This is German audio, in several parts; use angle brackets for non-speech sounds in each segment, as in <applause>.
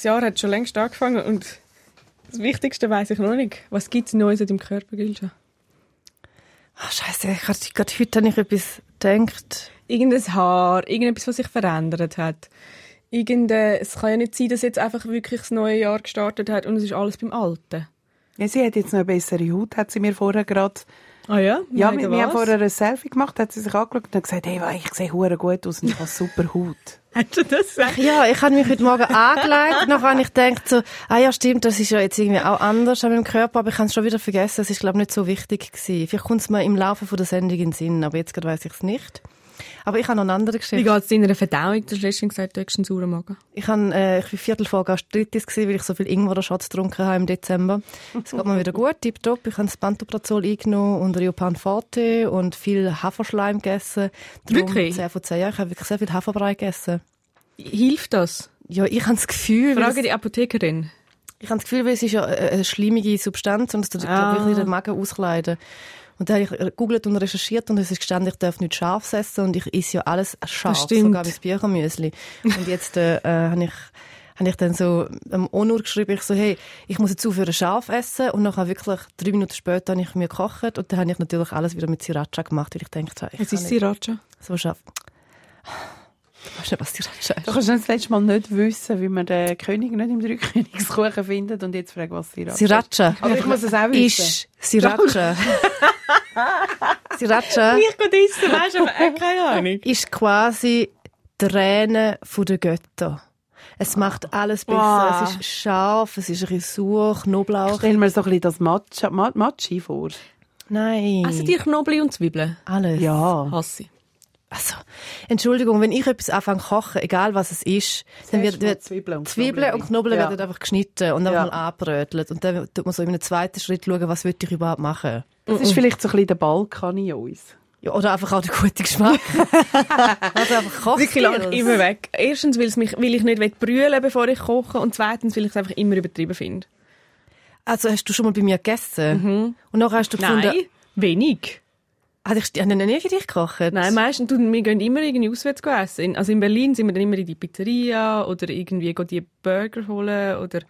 das Jahr hat schon längst angefangen und das Wichtigste weiß ich noch nicht. Was gibt es Neues in deinem Körper, Gilja? Ach, Scheiße, gerade heute habe ich etwas gedacht. Irgendein Haar, irgendetwas, was sich verändert hat. Irgende, es kann ja nicht sein, dass jetzt einfach wirklich das neue Jahr gestartet hat und es ist alles beim Alten. Ja, sie hat jetzt noch eine bessere Haut, hat sie mir vorher gerade... Ah ja? Ja, wir, wir haben vorher ein Selfie gemacht, hat sie sich angeschaut und hat gesagt, hey, ich sehe hure gut aus und ich habe super Haut. <laughs> Hast du das gesagt? Ja, ich habe mich heute Morgen <laughs> angelegt. Nachher habe ich gedacht so, ah ja, stimmt, das ist ja jetzt irgendwie auch anders an meinem Körper, aber ich habe es schon wieder vergessen. Es ist, glaube ich, nicht so wichtig gewesen. Vielleicht kommt es mir im Laufe von der Sendung in den Sinn, aber jetzt gerade weiss ich es nicht. Aber ich habe noch eine andere Geschichte. Wie geht es deiner Verdauung? Du hast letztens gesagt, du hast einen sauren Magen. Ich, habe, äh, ich war Viertel vor Gastritis, gewesen, weil ich so viel Ingwer-Schatz getrunken habe im Dezember. <laughs> Es geht mir wieder gut, tipptopp. Ich habe das Pantoprazol eingenommen und Riopan Forte und viel Haferschleim gegessen. Darum Wirklich? 10 von 10 Jahren. Ich habe wirklich sehr viel Haferbrei gegessen. Hilft das? Ja, ich habe das Gefühl... Frage die Apothekerin. Ich habe das Gefühl, weil es ist ja eine eine schleimige Substanz und es tut Ah. ah. wirklich den Magen auskleiden. Und dann habe ich gegoogelt und recherchiert und es ist gestanden, ich darf nicht scharf essen und ich esse ja alles scharf, sogar mein Büchermüsli. Und jetzt äh, äh, habe ich habe ich dann so am Onur geschrieben, ich so, hey, ich muss jetzt aufhören scharf essen und nachher wirklich drei Minuten später habe ich mir gekocht und dann habe ich natürlich alles wieder mit Sriracha gemacht, weil ich dachte, ich Es ist Sriracha. so scharf. Du weißt nicht, was Du ist. kannst das letzte Mal nicht wissen, wie man den König nicht im Dreikönigskuchen findet und jetzt fragen, was Sriracha ist. Sriracha Aber ich muss es auch wissen. ist Sriracha. Sriracha. <laughs> Ich gehe essen, weißt du, aber keine Ahnung. ist quasi Tränen von den Göttern. Es macht alles besser. Wow. Es ist scharf, es ist ein bisschen Knoblauch. Stell mir so ein bisschen das Matcha, Matschi vor. Nein. Essen die Knoblauch und Zwiebeln? alles. Ja. Hasse ich. Also, Entschuldigung, wenn ich etwas anfange zu kochen, egal was es ist, dann wird, Zuerst wird Zwiebeln und Zwiebeln und Knoblauch. Ja. werden einfach geschnitten und einfach Ja. mal angebrötelt. Und dann tut man so in einem zweiten Schritt schauen, was will ich überhaupt machen. Das ist vielleicht so ein bisschen der Balkan in uns. Ja, oder einfach auch der gute Geschmack. <laughs> also einfach kochen. Ich immer weg. Erstens, weil, mich, weil ich nicht brüllen bevor ich koche und zweitens, weil ich es einfach immer übertrieben finde. Also hast du schon mal bei mir gegessen? Und nachher hast du gefunden, Nein, wenig. Ich, habe ich noch nie für dich gekocht? Nein, meistens, du, wir gehen immer irgendwie auswärts essen. In- Also in Berlin sind wir dann immer in die Pizzeria oder irgendwie gehen die Burger holen oder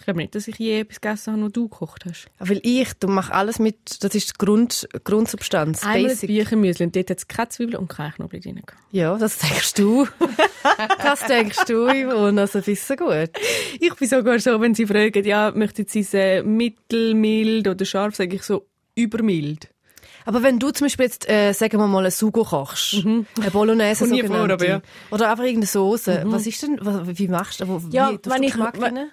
ich glaube nicht, dass ich je etwas gegessen habe, was du gekocht hast. Weil ich, du machst alles mit, das ist die Grund, Grundsubstanz, Einmal ein basic. Büchermüsli und dort hat es keine Zwiebeln und keine Knoblauch drin. Ja, das denkst du. <laughs> das denkst du, Yvonne, also bist du gut. Ich bin sogar so, wenn sie fragen, ja, möchten sie es äh, mittelmild oder scharf, sage ich so übermild. Aber wenn du zum Beispiel jetzt, äh, sagen wir mal, ein Sugo kochst, eine Bolognese sogenannte, aber ja. oder einfach irgendeine Soße, was ist denn, wie machst du, wo, Ja, wie, tust wenn du ich- Geschmack rein?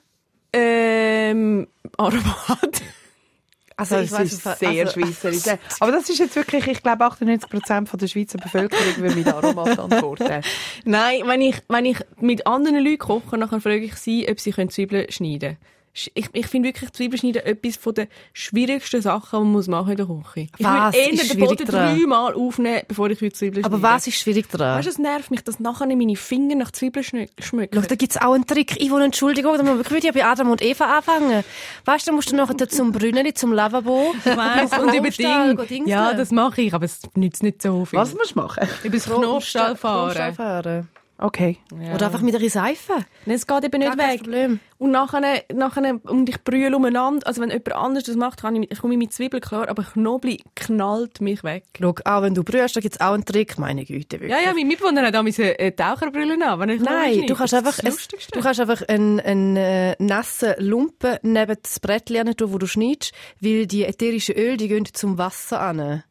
Ähm, Aromat. Also, Das weiss ist im Fall- sehr also- schweizerisch. Aber das ist jetzt wirklich, ich glaube, 98% von der Schweizer Bevölkerung würde mit Aromat antworten. <laughs> Nein, wenn ich, wenn ich mit anderen Leuten koche, dann frage ich sie, ob sie Zwiebeln schneiden können. Ich, ich finde wirklich Zwiebeln schneiden etwas von den schwierigsten Sachen, die man muss machen in der Küche. Ich würde eher den Boden dreimal aufnehmen, bevor ich Zwiebeln schneide. Aber was ist schwierig daran? Weißt du, es nervt mich, dass nachher meine Finger nach Zwiebeln schme- schmecken. Schau, da gibt's auch einen Trick. Yvonne, Entschuldigung, da muss ich ja bei Adam und Eva anfangen. Weißt du, dann musst du nachher zum Brünneli, zum Lavabo. <laughs> weiss, und über Ding. Ja, das mache ich, aber es nützt nicht so viel. Was musst du machen? Über das Knopfstall Knopfstall fahren. Okay. Oder einfach mit einer Seife. Nein, es geht eben nicht Gar weg. Problem. Und nachher, nachher, und ich brülle umeinander. Also wenn jemand anderes das macht, kann ich, ich komme ich mit Zwiebeln klar, aber Knoblauch knallt mich weg. Schau, auch wenn du brühst, da gibt's auch einen Trick. Meine Güte, wirklich. Ja, ja, mein Mitbewohner hat damals eine Taucherbrille an, wenn ich Nein, du kannst einfach, es, du kannst einfach einen, einen äh, nassen Lumpen neben das Brettchen tun, wo du schneidest, weil die ätherischen Öle, die gehen zum Wasser an. Leute,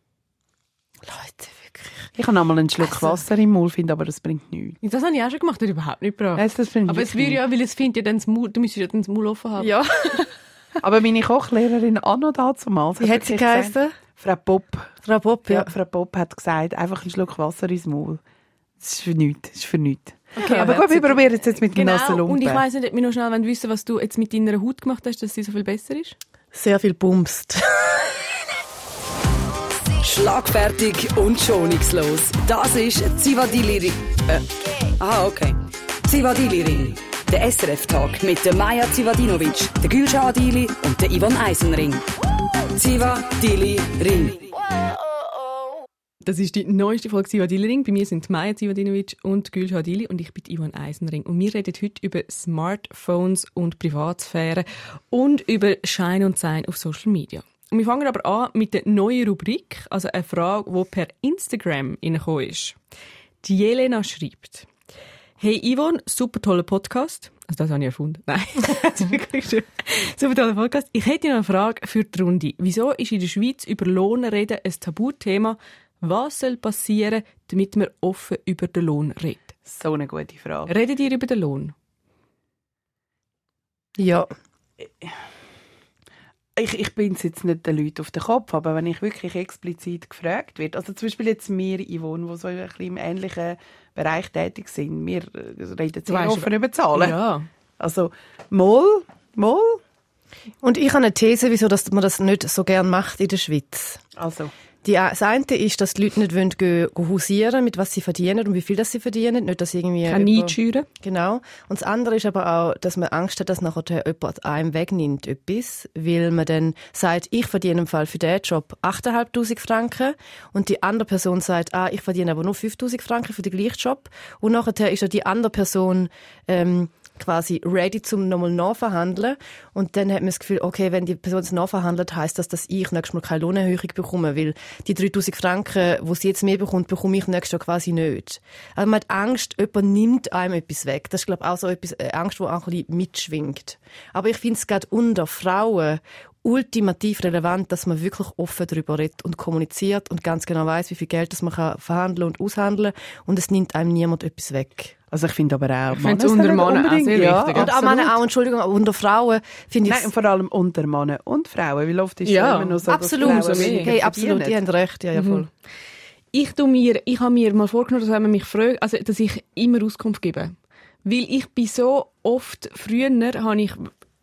wirklich. Ich habe einmal einen Schluck Wasser im Mund, finde aber das bringt nichts. Das habe ich auch schon gemacht, das hat überhaupt nicht gebracht. Nein, das aber es würde ja, weil es findet ja dann das Maul, du müsstest ja dann das Maul offen haben. Ja, <laughs> Aber meine Kochlehrerin Anna damals wie hat sie geheißen? Frau Bob. Frau Bob, Ja. ja. Frau Bob hat gesagt, einfach einen Schluck Wasser ins Maul. Das ist für nichts. Das ist für nichts. Okay, aber gut, wir probieren es jetzt mit dem nassen Genau, Lumpen. und ich weiss nicht, ob wir noch schnell wissen was du jetzt mit deiner Haut gemacht hast, dass sie so viel besser ist. Sehr viel bumst. Schlagfertig und schonungslos. Das ist Zivadili Ring. Äh, aha, okay. Zivadili Ring. Der SRF-Tag mit der Maja Zivadinovic, der Gülşah Adili und der Yvonne Eisenring. Zivadili Ring. Das ist die neueste Folge Zivadili-Ring. Bei mir sind Maja Zivadinovic und Gülşah Adili und ich bin Ivan Eisenring. Und wir reden heute über Smartphones und Privatsphäre und über Schein und Sein auf Social Media. Und wir fangen aber an mit der neuen Rubrik, also eine Frage, die per Instagram reingekommen ist. Die Jelena schreibt, Hey Yvonne, super toller Podcast. Also das habe ich erfunden. <laughs> Nein, das ist wirklich schön. Super toller Podcast. Ich hätte noch eine Frage für die Runde. Wieso ist in der Schweiz über Lohn reden ein Tabuthema? Was soll passieren, damit wir offen über den Lohn reden? So eine gute Frage. Redet ihr über den Lohn? Ja. Ich, ich bin jetzt nicht den Leuten auf den Kopf, aber wenn ich wirklich explizit gefragt werde, also zum Beispiel jetzt wir, Yvonne, die so ein bisschen im ähnlichen Bereich tätig sind, wir äh, reden sehr offen über Zahlen. Ja. Also, mal, mal, Und ich habe eine These, wieso dass man das nicht so gern macht in der Schweiz. also, Die, das eine ist, dass die Leute nicht wollen, gehen, gehen hausieren, mit was sie verdienen und wie viel das sie verdienen. Nicht, dass irgendwie Kann nie schüren. Genau. Und das andere ist aber auch, dass man Angst hat, dass nachher jemand einem wegnimmt etwas, weil man dann sagt, ich verdiene im Fall für diesen Job 8'500 Franken und die andere Person sagt, ah, ich verdiene aber nur 5'000 Franken für den gleichen Job und nachher ist ja die andere Person ähm, quasi ready zum nochmal nachverhandeln und dann hat man das Gefühl, okay, wenn die Person es nachverhandelt, heißt das, dass ich nächstes Mal keine Lohnerhöhung bekomme, weil die 3000 Franken, wo sie jetzt mehr bekommt, bekomme ich nächstes Jahr quasi nicht. Also man hat Angst, jemand nimmt einem etwas weg. Das ist, glaube ich, auch so etwas, äh, Angst, die auch ein bisschen mitschwingt. Aber ich finde es gerade unter Frauen ultimativ relevant, dass man wirklich offen darüber redet und kommuniziert und ganz genau weiß, wie viel Geld das man kann verhandeln und aushandeln und es nimmt einem niemand etwas weg. also ich finde aber auch, Ich finde es Männer unter Männern auch sehr ja, wichtig, Und auch. Männer auch, Entschuldigung, aber unter Frauen finde ich Nein, und vor allem unter Männern und Frauen, weil oft ist Ja, es immer nur so, dass absolut. Frauen Hey, absolut, die haben recht, ja, ja, voll. Ich tu mir, ich habe mir mal vorgenommen, dass wenn man mich fragt, also, dass ich immer Auskunft gebe. Weil ich bin so oft, früher habe ich,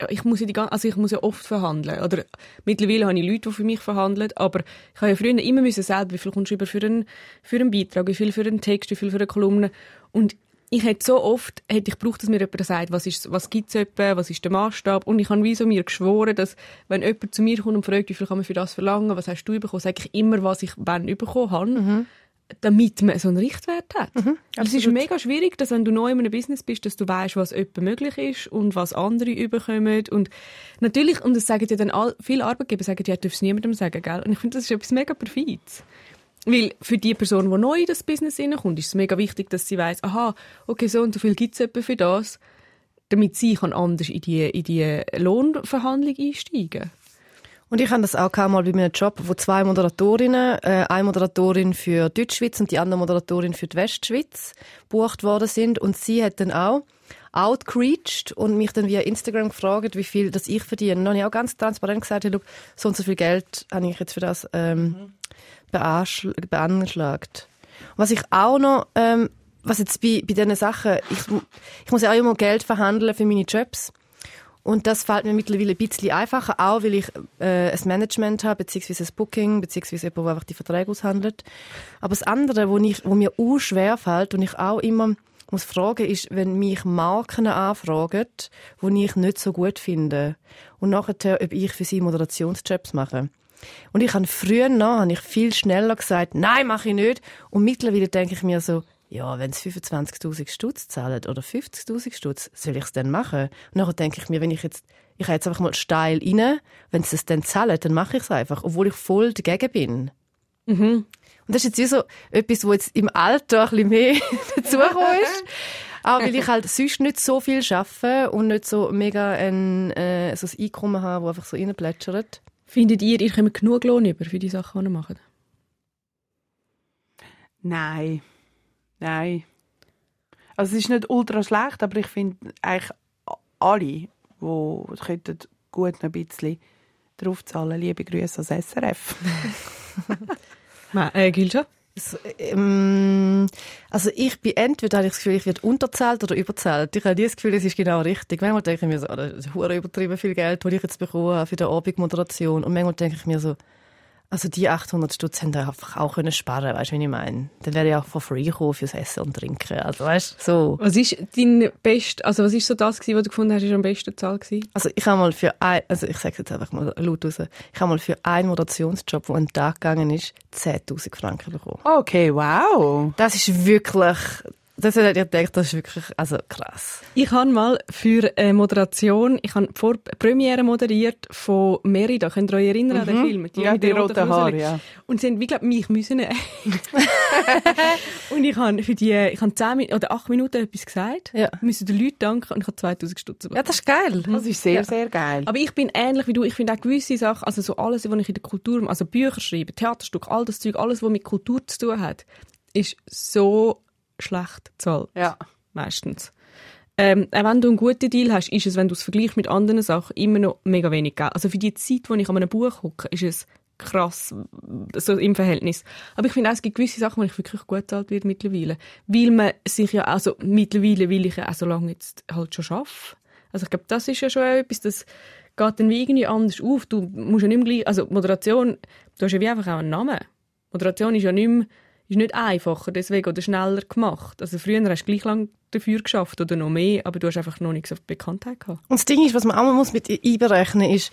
ich muss ja die ganze, also ich muss ja oft verhandeln. Oder mittlerweile habe ich Leute, die für mich verhandeln. Aber ich habe ja früher immer müssen selber, wie viel kommst du über für einen, für einen Beitrag, wie viel für einen Text, wie viel für eine Kolumne. Und ich hätte so oft, hätte ich gebraucht, dass mir jemand sagt, was ist, was gibt's etwa, was ist der Maßstab. Und ich habe wie so mir geschworen, dass, wenn jemand zu mir kommt und fragt, wie viel kann man für das verlangen, was hast du bekommen, sage ich immer, was ich wann bekommen habe damit man so einen Richtwert hat. es ist mega schwierig, dass wenn du neu in einem Business bist, dass du weißt, was etwa möglich ist und was andere überkommen. Und natürlich, und das sagen ja dann all, viele Arbeitgeber, sagen, ja, darf es niemandem sagen, gell? Und ich finde, das ist etwas mega perfides. Weil für die Person, die neu in das Business hineinkommt, ist es mega wichtig, dass sie weiß, aha, okay, so und so viel gibt es für das, damit sie kann anders in die, in die Lohnverhandlung einsteigen Und ich habe das auch mal bei meinem Job, wo zwei Moderatorinnen, äh, eine Moderatorin für Deutschschweiz und die andere Moderatorin für die Westschweiz gebucht worden sind. Und sie hat dann auch outreached und mich dann via Instagram gefragt, wie viel das ich verdiene. Und dann habe ich auch ganz transparent gesagt, hey, schau, so und so viel Geld habe ich jetzt für das ähm, beanschl- beanschlagt. Was ich auch noch, ähm, was jetzt bei, bei diesen Sachen, ich, ich muss ja auch immer Geld verhandeln für meine Jobs. Und das fällt mir mittlerweile ein bisschen einfacher, auch weil ich äh, ein Management habe, beziehungsweise ein Booking, beziehungsweise jemand, der einfach die Verträge aushandelt. Aber das andere, wo, ich, wo mir auch schwer fällt und ich auch immer muss fragen, ist, wenn mich Marken anfragen, die ich nicht so gut finde. Und nachher, ob ich für sie Moderationsjobs mache. Und ich habe früher noch, habe ich viel schneller gesagt, nein, mache ich nicht. Und mittlerweile denke ich mir so, ja, wenn es 25.000 Stutz zahlen oder 50.000 Stutz, soll ich es dann machen? Und nachher denke ich mir, wenn ich jetzt, ich habe jetzt einfach mal steil rein, wenn sie es dann zahlen, dann mache ich es einfach, obwohl ich voll dagegen bin. Und das ist jetzt wie so etwas, wo jetzt im Alter ein bisschen mehr <laughs> dazugekommen ist. Auch weil ich halt sonst nicht so viel arbeite und nicht so mega ein, äh, so ein Einkommen habe, das einfach so reinplätschert. Findet ihr, ihr kommt genug Lohn über für die Sachen, die ihr macht? Nein. Nein. Also es ist nicht ultra schlecht, aber ich finde eigentlich alle, die könnten gut noch ein bisschen draufzahlen. Liebe Grüße ans SRF. <laughs> Äh, Gülscha? So, ähm, also ich bin entweder habe ich das Gefühl, ich werde unterzahlt oder überzahlt. Ich habe nie das Gefühl, es ist genau richtig. Manchmal denke ich mir so, oh, das ist hure übertrieben viel Geld, das ich jetzt bekommen habe für die Abendmoderation. Und manchmal denke ich mir so, Also die 800 Stutz haben da einfach auch können sparen, weißt du, wie ich meine? Dann wäre ich auch for free gekommen fürs Essen und Trinken. Also weißt so. Was ist dein best, also was ist so das gewesen, was du gefunden hast, ist am besten Zahl gewesen? Also ich habe mal für ein, also ich sage jetzt einfach mal laut raus, ich habe mal für einen Moderationsjob, der einen Tag gegangen ist, 10'000 Franken bekommen. Okay, wow. Das ist wirklich, das hätte ich gedacht, das ist wirklich, also krass. Ich habe mal für eine Moderation, ich habe die Vor Premiere moderiert von Merida. Könnt ihr euch erinnern an den Film? Ja, mit die den roten Haare, ja. Und sie haben, wie glaube mich müssen <laughs> und ich habe für die, ich habe 10 Min oder 8 Minuten etwas gesagt. Ja. Müssen den Leuten danken und ich habe 2000 Stutz Ja, das ist geil. Das ist sehr, sehr geil. Aber ich bin ähnlich wie du. Ich finde auch gewisse Sachen, also so alles, was ich in der Kultur, also Bücher schreibe, Theaterstück, all das Zeug, alles, was mit Kultur zu tun hat, ist so schlecht bezahlt. Ja. Meistens. Ähm, auch wenn du einen guten Deal hast, ist es, wenn du es vergleichst mit anderen Sachen, immer noch mega wenig Geld. Also für die Zeit, wo ich an einem Buch hocke, ist es krass, so im Verhältnis. Aber ich finde auch, es gibt gewisse Sachen, wo ich wirklich gut bezahlt wird mittlerweile. Weil man sich ja, also mittlerweile will ich ja auch so lange jetzt halt schon arbeiten. Also ich glaube, das ist ja schon etwas, das geht dann wie irgendwie anders auf. Du musst ja nicht mehr gleich, also Moderation, du hast ja wie einfach auch einen Namen. Moderation ist ja nicht mehr, ist nicht einfacher deswegen oder schneller gemacht. Also früher hast du gleich lang dafür geschafft oder noch mehr, aber du hast einfach noch nicht so viel Bekanntheit gehabt. Und das Ding ist, was man auch muss mit einberechnen ist,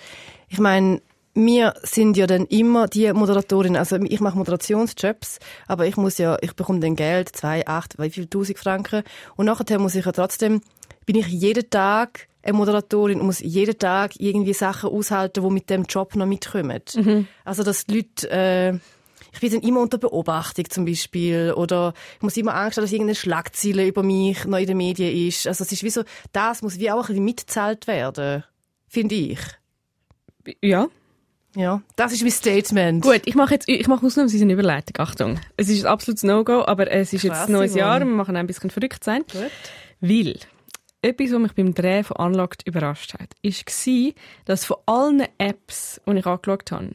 ich meine, wir sind ja dann immer die Moderatorin, also ich mache Moderationsjobs, aber ich muss ja, ich bekomme dann Geld, zwei, acht, wie viel, tausend Franken und nachher muss ich ja trotzdem, bin ich jeden Tag eine Moderatorin und muss jeden Tag irgendwie Sachen aushalten, die mit dem Job noch mitkommen. Also dass die Leute, äh, ich bin dann immer unter Beobachtung zum Beispiel oder ich muss immer Angst haben, dass irgendeine Schlagzeile über mich noch in den Medien ist. Also es ist wie so, das muss wie auch ein bisschen mitgezahlt werden, finde ich. Ja. Ja, das ist mein Statement. Gut, ich mache jetzt, ich mache ausnahmsweise eine Überleitung. Achtung. Es ist ein absolutes No-Go, aber es ist jetzt Krass, ein neues. Jahr und wir machen ein bisschen verrückt sein. Gut. Weil, etwas, was mich beim Dreh von Unlocked überrascht hat, war, dass von allen Apps, die ich angeschaut habe,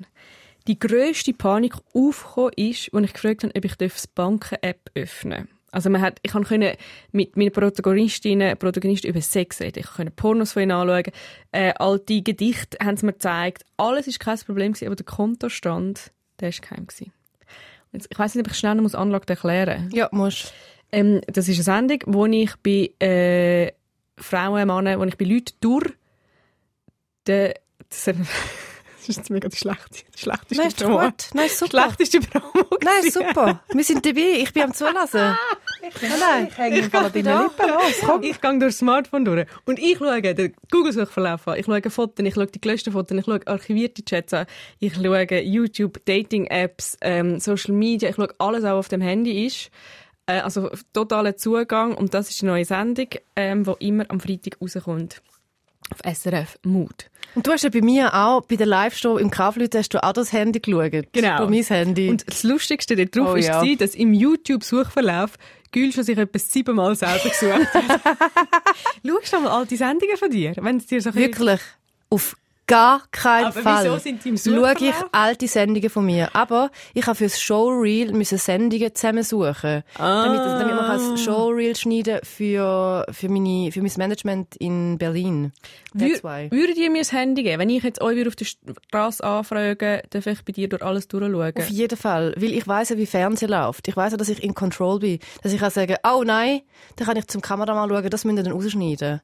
die grösste Panik aufgekommen ist, als ich gefragt habe, ob ich das Banken-App öffnen darf. Also man hat, ich konnte mit meinen Protagonistinnen, Protagonisten über Sex reden. Ich konnte Pornos von ihnen anschauen. Äh, alte Gedichte haben sie mir gezeigt. Alles war kein Problem, gewesen, aber der Kontostand, der war geheim. gewesen. Jetzt- Ich weiss nicht, ob ich schnell noch Unlocked erklären muss. Ja, musst. Ähm, das ist eine Sendung, wo ich bei äh, Frauen, Männern, wo ich bei Leuten durch den, das, das ist jetzt mega die schlechte, die schlechteste Nein, ist Promo. gut. Nein, ist super. Schlechteste Promo. Nein, super. Wir sind dabei. Ich bin am Zulassen. Nein, nein. Ich hänge deinen Lippen los. Komm. Ich gehe durch das Smartphone durch und ich schaue den Google-Suchverlauf an. Ich schaue Fotos, ich schaue die gelöschten Fotos, ich schaue archivierte Chats an, ich schaue YouTube, Dating-Apps, ähm, Social Media, ich schaue alles, was auf dem Handy ist. Äh, also totaler Zugang und das ist eine neue Sendung, ähm, die immer am Freitag rauskommt. Auf SRF Mood. Und du hast ja bei mir auch, bei der Live-Show im Kaufleute hast du auch das Handy geschaut. Genau. Mein Handy. Und das Lustigste daran Oh war, ja. dass im YouTube-Suchverlauf Gül schon sich etwa siebenmal selber gesucht hat. <laughs> Schaust du mal alte Sendungen von dir? Wenn es dir so Wirklich. Auf gar keinen Aber Fall wieso sind die im schaue ich Suchverlauf? alte Sendungen von mir. Aber ich habe fürs Showreel müssen Sendungen zusammensuchen. Ah. Damit, damit man kann das Showreel schneiden für, für, meine, für mein Management in Berlin. That's why. würdet ihr mir das Handy geben? Wenn ich jetzt euch wieder auf der Straße anfrage, darf ich bei dir durch alles durchschauen? Auf jeden Fall. Weil ich weiss ja, wie Fernsehen läuft. Ich weiss ja, dass ich in Control bin. Dass ich kann sagen, oh nein, dann kann ich zum Kameramann schauen, das müsst ihr dann rausschneiden.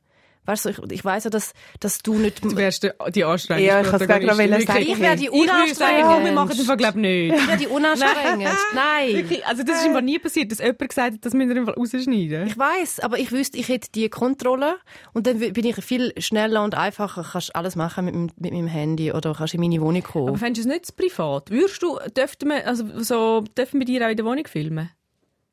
Weißt du, ich, ich weiss ja, dass, dass du nicht... Du wärst die, anstrengende Ja, ich kann's grad noch Protagonistin. sagen. Ich wäre die Ich unanstrengend. wir machen den Fall, glaub nicht. Ich wäre die unanstrengend. <laughs> Nein. Wirklich, also das ist einfach nie passiert, dass jemand gesagt hat, das müssen wir einfach rausschneiden. Ich weiß, aber ich wüsste, ich hätte die Kontrolle und dann bin ich viel schneller und einfacher. Kannst alles machen mit, meinem- mit meinem Handy oder kannst in meine Wohnung kommen. Aber fändest du es nicht privat? Würdest du, dürften wir, also so, dürfen wir dir auch in der Wohnung filmen?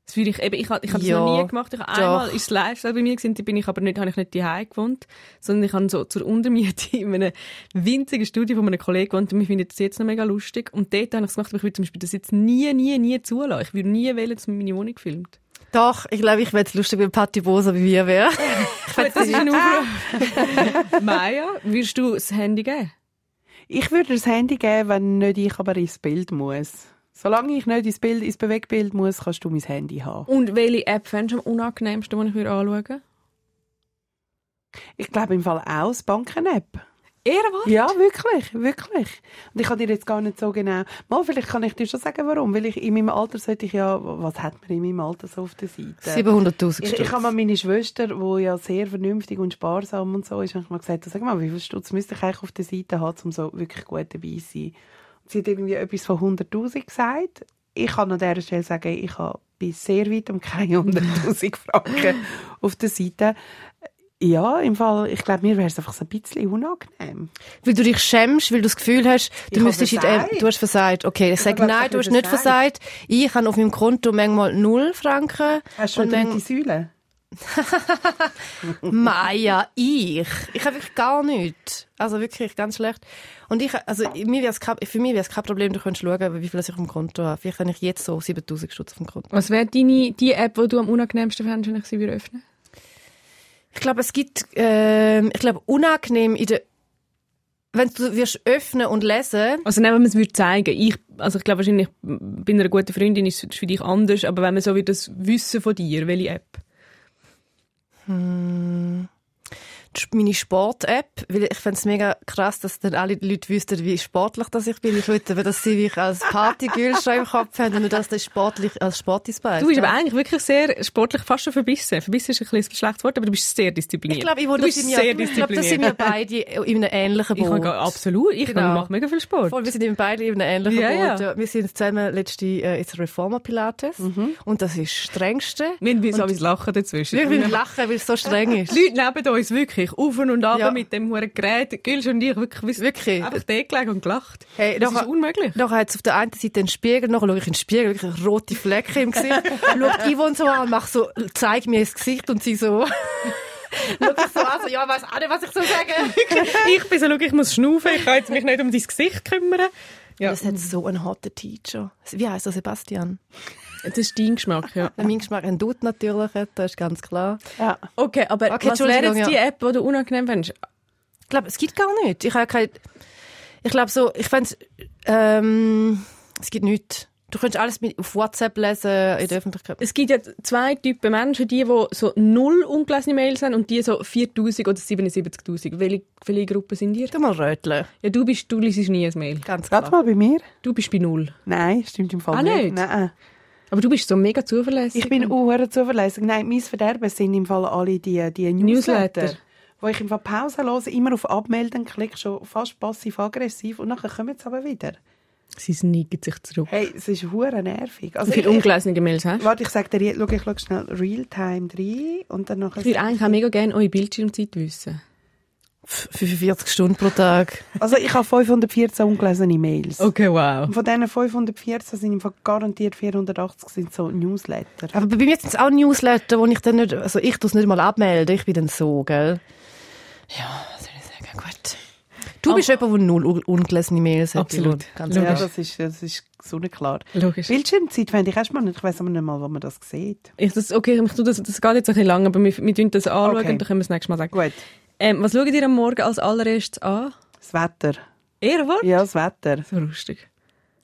Das würde ich, eben, ich, habe ich habe das Ja, noch nie gemacht. Ich einmal ist es live bei mir gewesen, da bin ich aber nicht, habe ich nicht daheim gewohnt, sondern ich habe so zur Untermiete in einem winzigen Studio von einem Kollegen gewohnt und wir finden das jetzt noch mega lustig. Und dort habe ich es gemacht, aber ich würde zum Beispiel das jetzt nie, nie, nie zulassen. Ich würde nie wählen, dass man meine Wohnung filmt. Doch, ich glaube, ich wäre jetzt lustig, wenn Patti Bosa bei mir wäre. <laughs> Gut, das ist ein Aufruf. <laughs> Maya, würdest du das Handy geben? Ich würde das Handy geben, wenn nicht ich aber ins Bild muss. Solange ich nicht ins, Bild, ins Bewegbild muss, kannst du mein Handy haben. Und welche App fändest du am unangenehmsten, die ich würde anschauen würde? Ich glaube im Fall auch das Banken-App. Ehrenwort? Ja, wirklich, wirklich. Und ich kann dir jetzt gar nicht so genau... Mal, vielleicht kann ich dir schon sagen, warum. Weil ich in meinem Alter sollte ich ja... Was hat man in meinem Alter so auf der Seite? 700'000 Ich, ich habe mal meine Schwester, die ja sehr vernünftig und sparsam und so ist, habe ich mal gesagt, sag mal, wie viel Stutz müsste ich eigentlich auf der Seite haben, um so wirklich gut dabei zu sein? Sie hat irgendwie etwas von 100'000 gesagt. Ich kann an dieser Stelle sagen, ich habe bis sehr weit um keine <laughs> 100'000 Franken auf der Seite. Ja, im Fall, ich glaube, mir wäre es einfach so ein bisschen unangenehm. Weil du dich schämst, weil du das Gefühl hast, du Ich müsstest in habe dem, du hast versagt. Okay, ich sage nein, du hast nicht versagt. Ich habe auf meinem Konto manchmal null Franken. Hast du Und eine dann- <laughs> Maja, ich. Ich habe wirklich gar nichts. Also wirklich ganz schlecht. Und ich, also mir wär's kein, für mich wäre es kein Problem, du könntest schauen, wie viel ich auf dem Konto habe. Vielleicht habe ich jetzt so 7000 Stutz auf dem Konto. Was wäre deine, die App, die du am unangenehmsten fändest, wenn ich sie wieder öffne? Ich glaube, es gibt, ähm, ich glaube, unangenehm in der, wenn du wirst öffnen und lesen, Also nicht, wenn man es würde zeigen. Ich, also ich glaube wahrscheinlich, bei einer guten Freundin ist es für dich anders, aber wenn man so wie das Wissen von dir, welche App? 嗯 meine Sport-App, weil ich fände es mega krass, dass dann alle Leute wüssten, wie sportlich das ich bin. Ich würde, aber, dass sie mich als Partygirl schon im Kopf haben und nicht als das sportlich, als Sportisbeiß. Du bist aber eigentlich wirklich sehr sportlich fast schon verbissen. Verbissen ist ein, bisschen ein schlechtes Wort, aber du bist sehr diszipliniert. ich glaube, ich, du bist sehr wir, ich glaube, das sind wir beide in einem ähnlichen <laughs> Ich Boot. kann, absolut, ich Genau. mache mega viel Sport. Voll, wir sind eben beide in einem ähnlichen Ja, ja. Boot. Ja. Wir sind zusammen letzte äh, ins Reformer Pilates und das ist das Strengste. Wir haben so ein Lachen dazwischen. Wir müssen lachen, weil es so streng ist. Die Leute neben uns wirklich auf und ab Ja. mit dem hohen Gerät. Gülsch und ich wirklich, wir sind Wirklich. einfach da gelegen und gelacht. Hey, das ist nachher- unmöglich. Nachher hat es auf der einen Seite einen Spiegel, nachher schaue ich in den Spiegel, wirklich rote Flecken im Gesicht. <laughs> Schaut Yvonne so an, mach so, zeig mir das Gesicht und sie so. <laughs> Schaut mich so an, so, ja, ich weiss auch nicht, was ich so sagen. <laughs> ich bin so, schau, ich muss schnaufen, ich kann jetzt mich nicht um dein Gesicht kümmern. Ja. Das hat so einen harten Teacher. Wie heisst er, Sebastian? Das ist dein Geschmack, ja. <laughs> Mein Geschmack ein Dude natürlich, das ist ganz klar. Ja. Okay, aber Okay, was wäre jetzt die. App, die du unangenehm findest? Ich glaube, es gibt gar nicht. Ich habe keine, ich glaube so, ich fände ähm, es gibt nichts. Du könntest alles mit, auf WhatsApp lesen, in der Öffentlichkeit. Es gibt ja zwei Typen Menschen, die, die so null ungelesene Mails haben und die so 4000 oder 77.000. Welche, welche Gruppe sind ihr? Du mal röteln. Ja, du bist, du liest nie ein Mail. Ganz Gerade klar. mal bei mir? Du bist bei null. Nein, stimmt im Fall Ah, nicht? Nein. Aber du bist so mega zuverlässig. Ich bin auch zuverlässig. Nein, mein Verderben sind im Fall alle die, die Newsletter. Newsletter. Wo ich im Fall Pause höre, immer auf Abmelden klicke, schon fast passiv-aggressiv und nachher kommen sie aber wieder. Sie sneaken sich zurück. Hey, es ist hure nervig. Also Wie viele ich, ungelesene Mails hast warte, ich sage dir, schau, ich schaue schnell Realtime 3 und dann nachher... Ich würde eigentlich auch mega gerne eure Bildschirmzeit wissen. 45 Stunden pro Tag. Also ich habe 514 ungelesene Mails. Okay, wow. Und von diesen 514 sind im Fall garantiert 480 sind so Newsletter. Aber bei mir sind es auch Newsletter, wo ich dann nicht, also ich tue es nicht mal abmelden, ich bin dann so, gell? Ja, was soll ich sagen? Gut. Du bist jemand, der null un- ungelesene Mails hat. Absolut. Ganz Ja, Logisch. das ist, das ist so nicht klar. Logisch. Bildschirmzeit fände ich erstmal nicht. Ich weiß aber nicht mal, wo man das sieht. Ich, das, okay, ich das, das geht jetzt ein bisschen lang, aber wir, wir tun das anschauen Okay. und dann können wir es nächstes Mal sagen. Gut. Ähm, was schaut ihr am Morgen als allererstes an? Das Wetter. Ehrenwort? Ja, das Wetter. So lustig.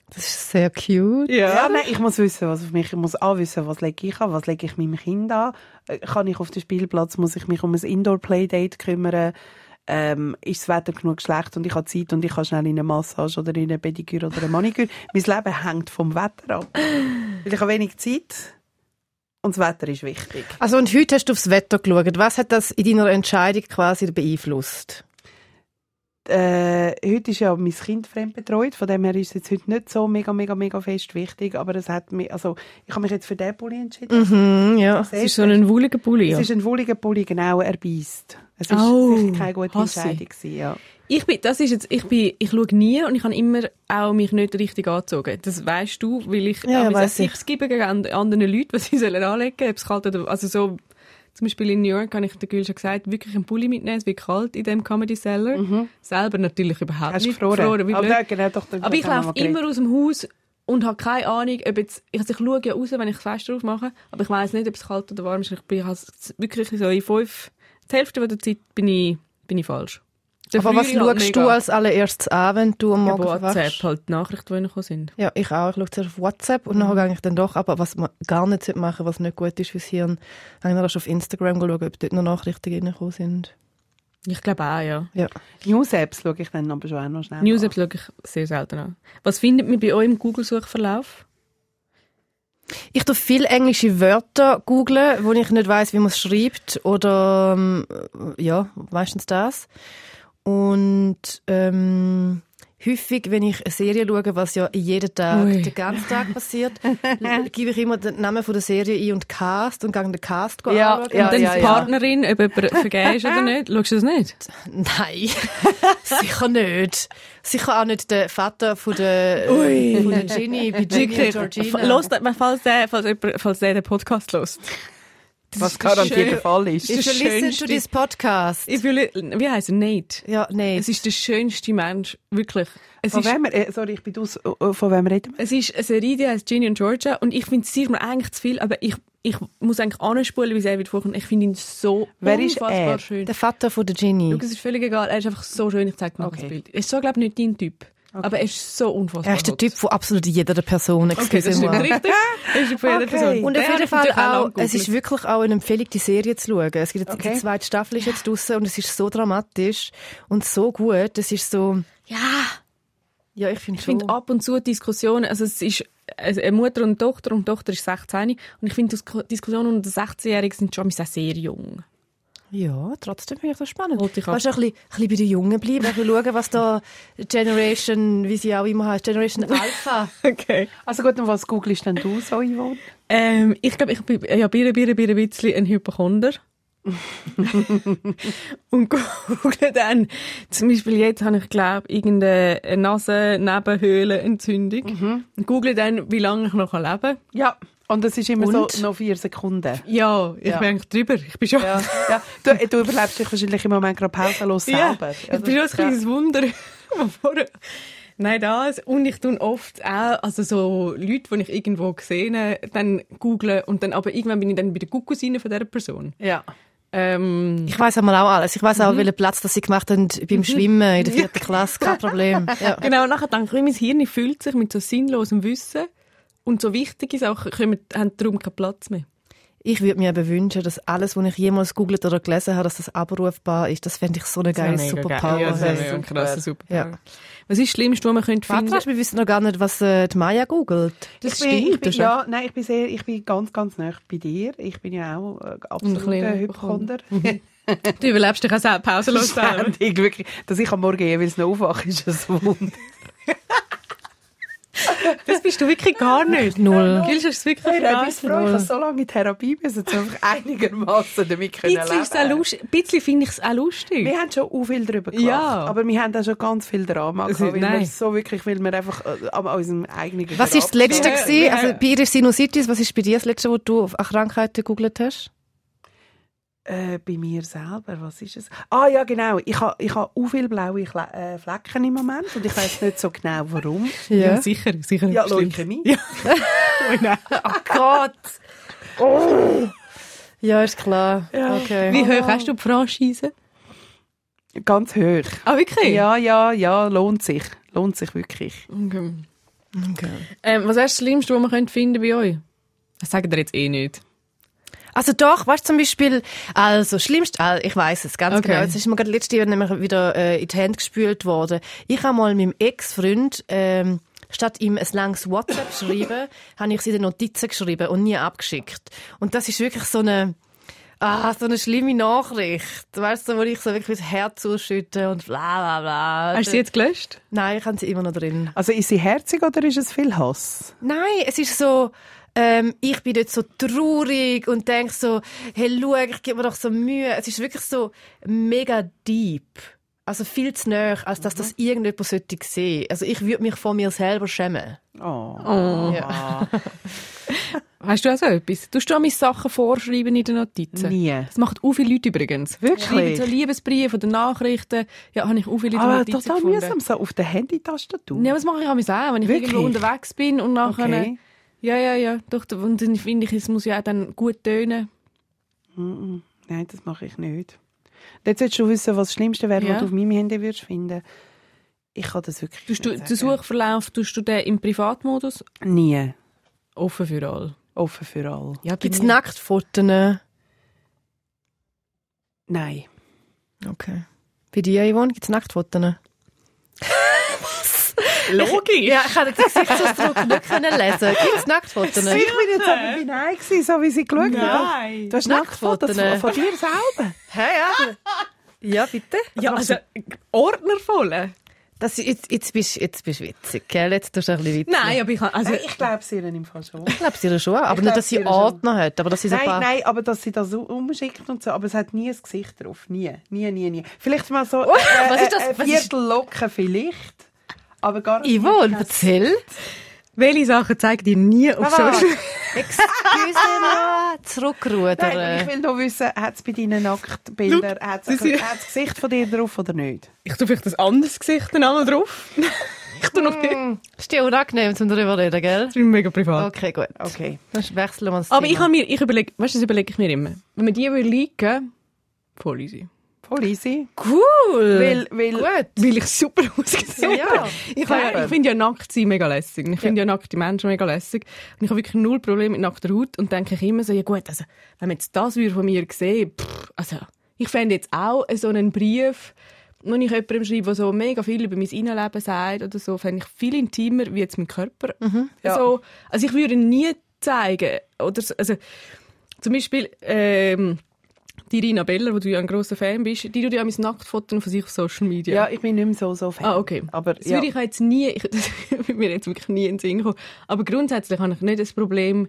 Das ist sehr cute. Ja, nein, ich muss wissen, was auf mich, ich muss auch wissen, was lege ich an, was lege ich meinem Kind an. Äh, Kann ich auf den Spielplatz, muss ich mich um ein Indoor-Playdate kümmern. Ähm, ist das Wetter genug schlecht und ich habe Zeit und ich kann schnell in eine Massage oder in eine Pediküre oder eine Maniküre. mein Leben hängt vom Wetter ab. Weil ich habe wenig Zeit und das Wetter ist wichtig. Also und heute hast du aufs Wetter geschaut. Was hat das in deiner Entscheidung quasi beeinflusst? Äh, heute ist ja mein Kind fremdbetreut, von dem her ist es jetzt heute nicht so mega, mega, mega fest wichtig, aber es hat mich, also ich habe mich jetzt für den Pulli entschieden. Mhm, ja. Es ist so ein wohliger Pulli. Es Ja. ist ein wohliger Pulli, genau, er beißt. Es ist Oh, sicher keine gute. Entscheidung gewesen, ja. Ich bin, das ist jetzt, ich bin, ich schaue nie und ich habe immer auch mich nicht richtig angezogen. Das weißt du, weil ich Ja, auch. Tipps gebe anderen Leute, was sie sollen anlegen, ob es kalt oder, also so, zum Beispiel in New York habe ich der Gül schon gesagt, wirklich einen Pulli mitnehmen, es wird kalt in dem Comedy Cellar. Selber natürlich überhaupt Mhm. Hast du nicht gefroren? wie aber, ja, genau, doch, Aber ich laufe immer aus dem Haus und habe keine Ahnung, ob jetzt, ich, also ich schaue ja raus, wenn ich das Fenster aufmache, aber ich weiß nicht, ob es kalt oder warm ist. Ich bin halt wirklich so in fünf, die Hälfte der Zeit bin ich, bin ich falsch. Aber was schaust mega. du als allererstes an, wenn du am Ja, Morgen WhatsApp, verwachst? halt die Nachrichten, die reingekommen sind. Ja, ich auch. Ich schaue zuerst auf WhatsApp und dann gehe ich dann doch, aber was man gar nicht sollte machen was nicht gut ist fürs Hirn, habe ich dann auf Instagram geschaut, ob dort noch Nachrichten reingekommen sind. Ich glaube auch, ja. Ja. News-Apps schaue ich dann aber schon auch noch schnell News-Apps schaue ich sehr selten an. Was findet man bei euch im Google-Suchverlauf? Ich tue viel englische Wörter googlen, wo ich nicht weiß, wie man es schreibt oder ähm, ja, meistens das. Und ähm, häufig, wenn ich eine Serie schaue, was ja jeden Tag, Ui. den ganzen Tag passiert, <laughs> gebe ich immer den Namen von der Serie ein und Cast und gehe den Cast Ja, anschauen. ja, Und dann ja, die ja. Partnerin, ob jemand <laughs> vergeben ist oder nicht. Schaust du das nicht? Nein, <laughs> sicher nicht. Sicher auch nicht der Vater von der, Ui. von der Ginny, bei Ginny und Georgina. Los, falls der, falls, jemand, falls der den Podcast hört. Was garantiert der Fall ist. If you ist listen to this podcast. Ich fühle, wie heisst er? Nate. Ja, nein. Es ist der schönste Mensch, wirklich. Es Von ist, wem, äh, sorry, ich bin aus, von wem reden wir? es ist eine Serie, die heißt Ginny und Georgia und ich finde, sie ist mir eigentlich zu viel, aber ich, ich muss eigentlich anspulen, wie sehr wird vorkommt. Ich finde ihn so Wer ist unfassbar er? schön. Der Vater von der Ginny. Schau, es ist völlig egal, er ist einfach so schön, ich zeige dir Okay. das Bild. Er ist so, glaube ich, nicht dein Typ. Aber er ist so unfassbar Er ist der. Typ von absolut jeder Person. Okay, das stimmt richtig. Er ist von jeder Okay. Person. Und auf jeden Fall auch, es ist wirklich auch eine Empfehlung, die Serie zu schauen. Es gibt jetzt Okay. die zweite Staffel ist jetzt draussen und es ist so dramatisch und so gut. Es ist so, Ja, ja, ich finde ich finde schon. ab und zu Diskussionen, also es ist also eine Mutter und eine Tochter und die Tochter ist 16 und ich finde Dis- Diskussionen unter 16-Jährigen sind schon sehr jung. Ja, trotzdem finde ich das spannend. Ab. Kannst du ein bisschen, ein bisschen bei den Jungen bleiben, ein bisschen schauen, was da Generation, wie sie auch immer heißt, Generation Alpha. <laughs> Okay. Also gut, und was googelst denn du so, Yvonne? Ähm, ich glaube, ich bin ja, ein bisschen- bin ein bisschen ein Hypochonder. <laughs> und google dann, zum Beispiel jetzt habe ich, glaube irgendeine Nasen-Nebenhöhlenentzündung. Und google dann, wie lange ich noch leben kann. Ja. Und es ist immer Und? so noch vier Sekunden. Ja, ich Ja. bin eigentlich drüber. Ich bin schon... Ja, ja. Du, du überlebst dich wahrscheinlich im Moment gerade pausenlos Ja, selber. ich bin schon ein kleines Wunder. <laughs> Nein, das. Und ich tue oft auch, also so Leute, die ich irgendwo gesehen habe, dann googeln und dann, aber irgendwann bin ich dann bei der Kuckucksine von dieser Person. Ja. Ähm, Ich weiß einmal auch alles. Ich weiß Mhm. auch, welchen Platz das sie gemacht haben beim Schwimmen in der <laughs> vierten Klasse. Kein Problem. <laughs> Ja. genau, und nachher denke ich, mein Hirn füllt sich mit so sinnlosem Wissen und so wichtige Sachen kommen, haben darum keinen Platz mehr. Ich würde mir eben wünschen, dass alles, was ich jemals googelt oder gelesen habe, dass das abrufbar ist. Das fände ich so eine geile Superpower. Ja, das wäre Super. ein krasser Superpower. Ja. Was ist das Schlimmste, was man könnte finden? Warte, wir wissen noch gar nicht, was äh, die Maya googelt. Das ich bin, ich stimmt. bin, ist ja, nein, ich bin sehr, ich bin ganz, ganz nah bei dir. Ich bin ja auch äh, absoluter kleiner Hypochonder. <laughs> Du überlebst dich auch <laughs> selber pausenlos. Ständig, wirklich. Dass ich am Morgen jeweils noch aufwache, ist ein Wunder. <laughs> Das bist du wirklich gar nicht. Null. Du es wirklich Hey, gar ich habe so lange in Therapie müssen, um einfach <laughs> einigermaßen damit können Bisschen, ist es auch leben. lustig. Ein bisschen finde ich es auch lustig. Wir haben schon auch viel darüber gelacht, Ja. aber wir haben auch schon ganz viel Drama gehabt, weil wir nein. so wirklich, weil wir einfach äh, an unserem eigenen Was ist das Letzte Ja, gewesen? Also bei ihr ist Sinusitis. Was ist bei dir das Letzte, wo du auf Krankheiten gegoogelt hast? Äh, bei mir selber, was ist es? Ah ja, genau. Ich habe ich ha auch viele blaue Kle äh, Flecken im Moment und ich weiß nicht so genau, warum. <laughs> Ja, sicher, sicher. Ja. Leukämie. Ja. <laughs> Oh nein. <laughs> Oh Gott! Ja, ist klar. Okay. Wie hoch hast du die Franchise? Ganz hoch. Ah, wirklich? Ja, ja, ja, lohnt sich. Lohnt sich wirklich. Okay. Okay. Ähm, was ist das Schlimmste, was man könnte finden bei euch? Das sagen ihr jetzt eh nicht. Also doch, weißt du zum Beispiel, also schlimmst, ah, ich weiß es ganz Okay. genau. Jetzt ist mir gerade letzte Jahr nämlich wieder äh, in die Hände gespült worden. Ich habe mal meinem Ex-Freund ähm, statt ihm ein langes WhatsApp schreiben, <laughs> habe ich sie in Notizen geschrieben und nie abgeschickt. Und das ist wirklich so eine Ah, so eine schlimme Nachricht. Weißt du, wo ich so wirklich das Herz ausschütte und bla bla bla. Hast du sie jetzt gelöscht? Nein, ich habe sie immer noch drin. Also ist sie herzig oder ist es viel Hass? Nein, es ist so, ähm, ich bin dort so traurig und denke so, hey, schau, ich gebe mir doch so Mühe. Es ist wirklich so mega deep. Also viel zu näher, als dass das irgendjemand sollte sehen. Also ich würde mich vor mir selber schämen. Oh. Ja. <laughs> Hast du auch so etwas? Tust du auch meine Sachen vorschreiben in den Notizen? Nie. Das macht auch viele Leute übrigens. Wirklich? Schreiben so Liebesbriefe oder Nachrichten. Ja, habe ich auch viele in den Aber Notizen total gefunden. mühsam, so auf der Handytastatur. Ja, das mache ich auch, auch wenn ich Wirklich? irgendwo unterwegs bin und nachher... Okay. Ja, ja, ja. Doch, und dann finde ich, es muss ja auch dann gut tönen. Nein, das mache ich nicht. Jetzt willst du wissen, was das Schlimmste wäre, Ja. was du auf meinem Handy würdest finden. Ich kann das wirklich Tust du, nicht den sagen. Suchverlauf tust du den im Privatmodus Nie. offen für alle? Offen für alle. Ja, Gibt es Nacktfotos? Nein. Okay. Bei dir, Yvonne, gibt es Nacktfotos? <laughs> Logisch. Ja, ich kann den Gesichtsausdruck nicht können lesen. Gibt es Nacktfotos? Ich bin jetzt aber bei Nein gewesen, so wie sie geschaut hat. Nein. Du hast Nacktfotos Nacktfotos. von, von dir selber. Hä, ja. Ja, bitte. Ja, also Ordner voll. Das, jetzt, jetzt, bist, jetzt bist du witzig, gell? Jetzt tust du ein bisschen witzig. Nein, aber ich also ich glaube sie im Fall schon. Ich glaube, sie schon. Aber Ich nicht, dass sie. Ordner hat, aber dass sie so Nein, paar... nein, aber dass sie das umschickt und so, aber es hat nie ein Gesicht drauf. Nie, nie, nie, nie. Vielleicht mal so <laughs> was ist das? Äh, Viertel Locken vielleicht, aber gar nicht. Yvonne, erzähl. welche Sachen zeigt ihr nie auf Social <laughs> Excuse-moi, zurückrudern. Nein, ich will nur wissen, hat es bei deinen Nacktbildern hat's hat's das Gesicht von dir drauf oder nicht? Ich tue vielleicht ein anderes Gesicht dann einmal drauf. <laughs> ich tue noch nicht. Hm, Ist dir unangenehm, um darüber zu reden, gell? Das ist mega privat. Okay, gut. Okay. Dann wechseln wir das Aber ich Thema. habe mir, ich überlege, weißt du, das überlege ich mir immer. Wenn man die will liken, voll easy. Voll easy. Cool. Weil, weil, Gut. Weil ich super <laughs> ausgesehen Ja. habe. Ich, ich finde ja nackt sein mega lässig. Ich finde ja. nackte Menschen mega lässig. Und ich habe wirklich null Probleme mit nackter Haut und denke ich immer so, ja gut, also, wenn man jetzt das von mir sehen, pff, also, ich fände jetzt auch so einen Brief, wenn ich jemandem schreibe, der so mega viel über mein Innenleben sagt oder so, fände ich viel intimer wie jetzt mein Körper. Ja. So, also ich würde nie zeigen, oder, so- also, zum Beispiel, ähm, die Rina Beller, wo du ja ein grosser Fan bist, die tut ja mein Nacktfoto von sich auf Social Media. ja, ich bin nicht mehr so, so Fan. Ah, okay. Aber Das ja. würde ich jetzt nie, ich, <laughs> das würde mir jetzt wirklich nie in den Sinn kommen. Aber grundsätzlich habe ich nicht das Problem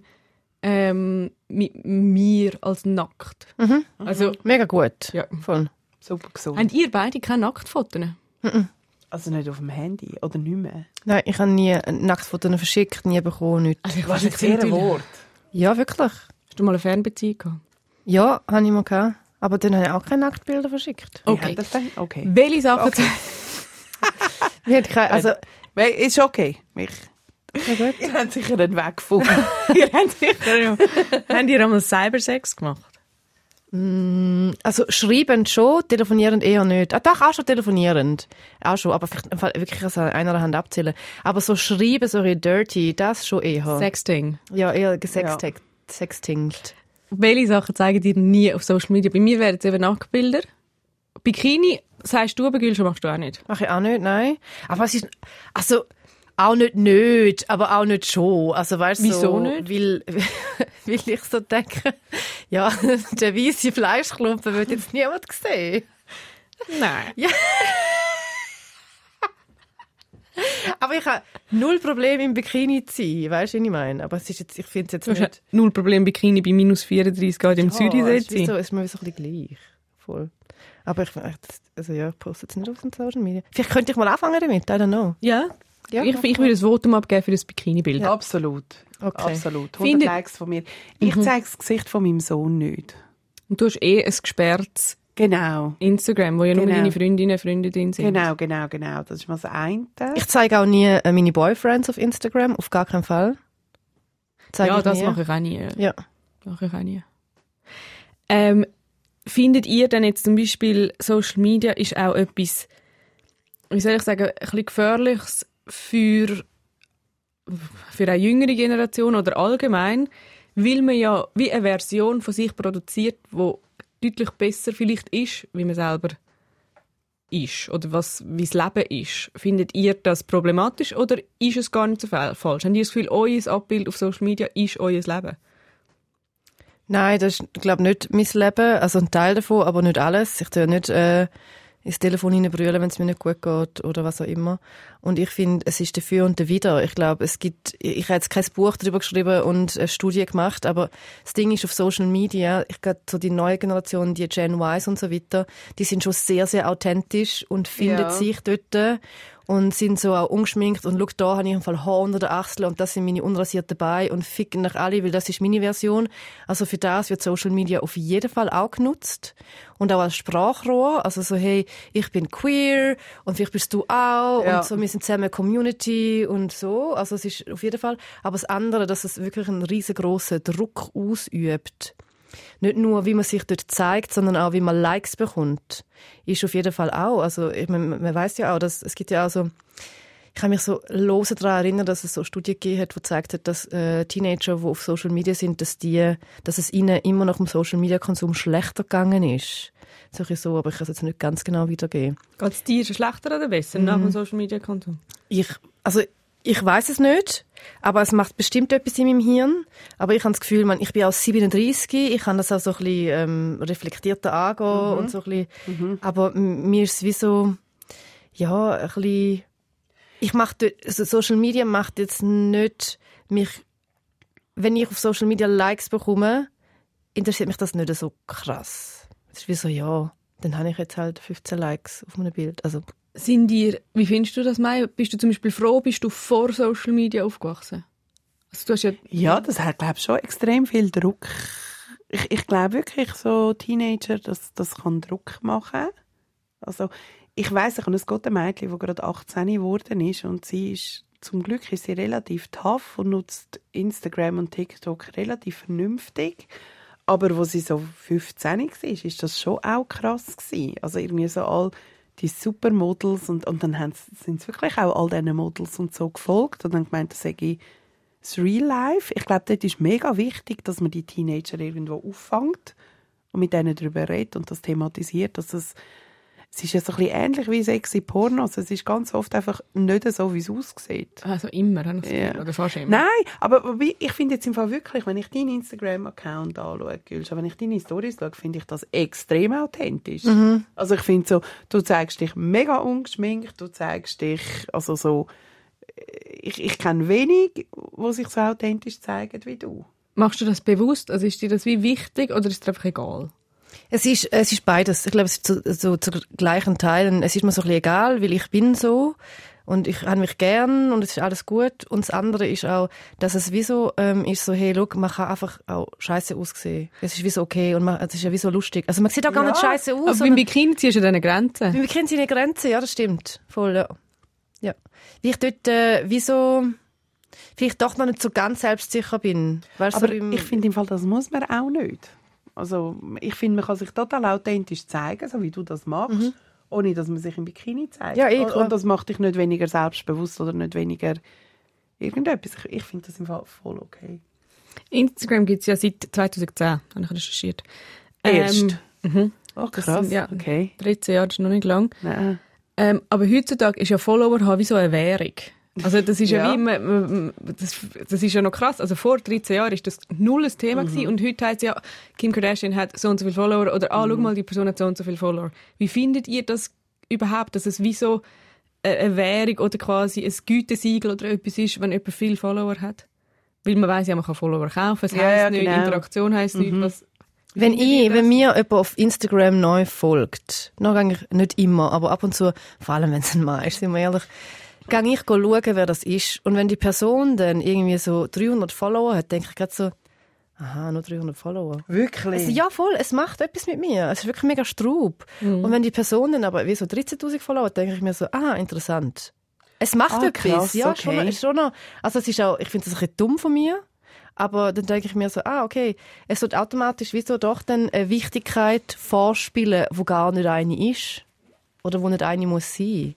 ähm, mit mir als nackt. Also, Mega gut. ja. Voll. super gesund. Habt ihr beide keine Nacktfotos? Also nicht auf dem Handy oder nicht mehr. Nein, ich habe nie ein Nacktfoto verschickt, nie bekommen, nichts. Also ich Was ist sehr Wort? Ja, wirklich. Hast du mal eine Fernbeziehung gehabt? Ja, habe ich mal gehabt. Aber dann habe ich auch keine Nacktbilder verschickt. Okay. hat das denn? Okay. Welche Sachen... Okay. <laughs> Wir hatten keine, also, Ist okay. Mich. ja gut. Ihr habt sicher einen Weg gefunden. <laughs> ihr habt sicher ja. Habt ihr einmal Cybersex gemacht? Also schreibend schon, telefonierend eher nicht. Ah, doch, auch schon telefonierend. Auch schon, aber vielleicht wirklich aus einer Hand abzählen. Aber so schreiben, so dirty, das schon eher. Sexting. ja, eher gesextingt. Sextingt. Welche Sachen zeigen dir nie auf Social Media? Bei mir wären es eben Nacktbilder. Bikini, sagst du, aber Gülscha machst du auch nicht. Mache ich auch nicht, nein. Aber es ist, also, auch nicht nicht, aber auch nicht schon. Also, weißt du, Wieso so, nicht? Weil, <laughs> weil ich so denke, ja, <laughs> der weiße Fleischklumpen wird jetzt niemand sehen. Nein. <laughs> Aber ich habe null Problem im Bikini zu sein, weißt du, was ich meine? Aber es ist jetzt, ich finde es jetzt Du hast nicht... null Problem Bikini bei minus 34 Grad im Ja, es ist zu sein. so, es ist mir so ein bisschen gleich. Voll. Aber ich, also ja, ich poste jetzt nicht auf den Social Media. Vielleicht könnte ich mal anfangen damit, I don't know. Ja. Ja, ich, ich würde ein Votum abgeben für das Bikini-Bild. Absolut. Okay. Absolut. 100 Findet- Likes von mir. Ich zeige das Gesicht von meinem Sohn nicht. Und du hast eh ein gesperrtes Genau. Instagram, wo ja nur Genau. deine Freundinnen und Freunde drin sind. Genau, genau, genau. Das ist mal das eine. Ich zeige auch nie äh, meine Boyfriends auf Instagram, auf gar keinen Fall. Zeige Ja, ich das nie. mache ich auch nie. Ja. Mache ich auch nie. Ähm, findet ihr denn jetzt zum Beispiel, Social Media ist auch etwas, wie soll ich sagen, ein bisschen gefährliches für, für eine jüngere Generation oder allgemein, weil man ja wie eine Version von sich produziert, wo deutlich besser vielleicht ist, wie man selber ist oder was wie das Leben ist. Findet ihr das problematisch oder ist es gar nicht so fa- falsch? Habt ihr das Gefühl, euer Abbild auf Social Media ist euer Leben? Nein, das ist, glaube nicht mein Leben. Also ein Teil davon, aber nicht alles. Ich tue nicht äh, ins Telefon hineinbrüllen, wenn es mir nicht gut geht oder was auch immer. Und ich finde, es ist dafür und dawider. Ich glaube, es gibt, ich habe jetzt kein Buch darüber geschrieben und eine Studie gemacht, aber das Ding ist auf Social Media, ich glaube, so die neue Generation, die Gen Ys und so weiter, die sind schon sehr, sehr authentisch und finden Ja. sich dort und sind so auch ungeschminkt und schau, da habe ich im Fall Haar unter der Achsel und das sind meine unrasierten Beine und ficken nach alle, weil das ist meine Version. Also für das wird Social Media auf jeden Fall auch genutzt und auch als Sprachrohr, also so hey, ich bin queer und vielleicht bist du auch Ja. und so, wir sind zusammen eine Community und so, also es ist auf jeden Fall, aber das andere, dass es wirklich einen riesengroßen Druck ausübt, nicht nur, wie man sich dort zeigt, sondern auch, wie man Likes bekommt, ist auf jeden Fall auch. Also, ich meine, man weiß ja auch, dass es gibt ja auch so, ich kann mich so lose daran erinnern, dass es so Studien gegeben hat, die gezeigt hat, dass äh, Teenager, die auf Social Media sind, dass die, dass es ihnen immer nach dem Social Media Konsum schlechter gegangen ist. So, ein bisschen so, aber ich kann es jetzt nicht ganz genau wiedergeben. Geht es dir schlechter oder besser nach dem Social Media Konsum? Ich, also ich weiß es nicht, aber es macht bestimmt etwas in meinem Hirn. Aber ich habe das Gefühl, man, ich bin auch 37, ich kann das auch so ein bisschen ähm, reflektierter angehen und so ein bisschen, aber m- mir ist es wie so, ja, ein bisschen, ich mache, also Social Media macht jetzt nicht mich, wenn ich auf Social Media Likes bekomme, interessiert mich das nicht so krass. Es ist wie so, ja, dann habe ich jetzt halt 15 Likes auf meinem Bild. Also Sind dir, wie findest du das, Mai? Bist du zum Beispiel froh, bist du vor Social Media aufgewachsen? Also ja, Ja, das hat, glaube ich, schon extrem viel Druck. Ich, ich glaube wirklich, so Teenager, das, das kann Druck machen. Also, ich weiss, ich habe ein gutes Mädchen, das gerade 18 geworden ist und sie ist, zum Glück ist sie relativ tough und nutzt Instagram und TikTok relativ vernünftig. Aber wo sie so 15 war, ist das schon auch krass gewesen. Also irgendwie so all die Supermodels und, und dann sind sie wirklich auch all diesen Models und so gefolgt und dann gemeint, das sei das Real Life. Ich glaube, dort ist mega wichtig, dass man die Teenager irgendwo auffängt und mit denen darüber redet und das thematisiert, dass es es ist ja so ein bisschen ähnlich wie sexy Pornos. Es ist ganz oft einfach nicht so, wie es aussieht. also immer, habe ich. Gefühl, oder fast immer. Nein, aber ich finde jetzt im Fall wirklich, wenn ich deinen Instagram-Account anschaue, Gülscha, wenn ich deine Stories schaue, finde ich das extrem authentisch. Also ich finde so, du zeigst dich mega ungeschminkt, du zeigst dich, also so, ich, ich kenne wenig, wo sich so authentisch zeigen wie du. Machst du das bewusst? Also ist dir das wie wichtig oder ist es dir einfach egal? Es ist, es ist beides. Ich glaube, es ist zu, so zu gleichen Teilen. Es ist mir so ein bisschen egal, weil ich bin so und ich habe mich gern und es ist alles gut. Und das andere ist auch, dass es wie so ähm, ist so, hey, look, man kann einfach auch scheiße aussehen. Es ist wie so okay und man, es ist ja wie so lustig. Also man sieht auch gar Ja, nicht scheiße aus. Aber beim Bikini ziehst du deine Grenzen. wir kennen seine Grenzen, ja, das stimmt. Voll, ja. ja. Wie ich dort, äh, wie so, vielleicht doch noch nicht so ganz selbstsicher bin. Weißt, Aber so beim- ich finde im Fall, das muss man auch nicht. Also ich finde, man kann sich total authentisch zeigen, so wie du das machst, ohne dass man sich im Bikini zeigt. Ja, eh, und, das macht dich nicht weniger selbstbewusst oder nicht weniger irgendetwas. Ich, ich finde das im Fall voll okay. Instagram gibt es ja seit 2010, habe ich recherchiert. Erst? mhm. Oh, krass. sind, ja, Okay. 13 Jahre ist noch nicht lang. Ähm, aber heutzutage ist ja Follower haben wie so eine Währung. Also das ist ja, Ja. wie man- man- das, das ist ja noch krass. Also vor 13 Jahren ist das null ein Thema Mhm. gewesen und heute heißt ja, Kim Kardashian hat so und so viele Follower oder ah, Mhm. schau mal, die Person hat so und so viele Follower. Wie findet ihr das überhaupt, dass es wie so eine eine Währung oder quasi ein Gütesiegel oder etwas ist, wenn jemand viele Follower hat? Weil man weiß ja, man kann Follower kaufen, es Ja, heisst ja, nicht, genau. Interaktion heisst nicht, was... Wenn ich, wenn mir jemand auf Instagram neu folgt, noch eigentlich nicht immer, aber ab und zu, vor allem wenn es ein Mann ist, sind wir ehrlich, gehe ich schauen, wer das ist. Und wenn die Person dann irgendwie so 300 Follower hat, denke ich gerade so, aha, nur 300 Follower. Wirklich? Also, ja, voll, es macht etwas mit mir. Es ist wirklich mega Straub. Und wenn die Person dann aber wie so 13.000 Follower hat, denke ich mir so, ah, interessant. Es macht Ah, etwas. krass, ja, okay. schon, ist schon noch, also es ist auch, ich finde das ein bisschen dumm von mir. Aber dann denke ich mir so, ah, okay, es wird automatisch wieso doch dann eine Wichtigkeit vorspielen, wo gar nicht eine ist. Oder wo nicht eine muss sein.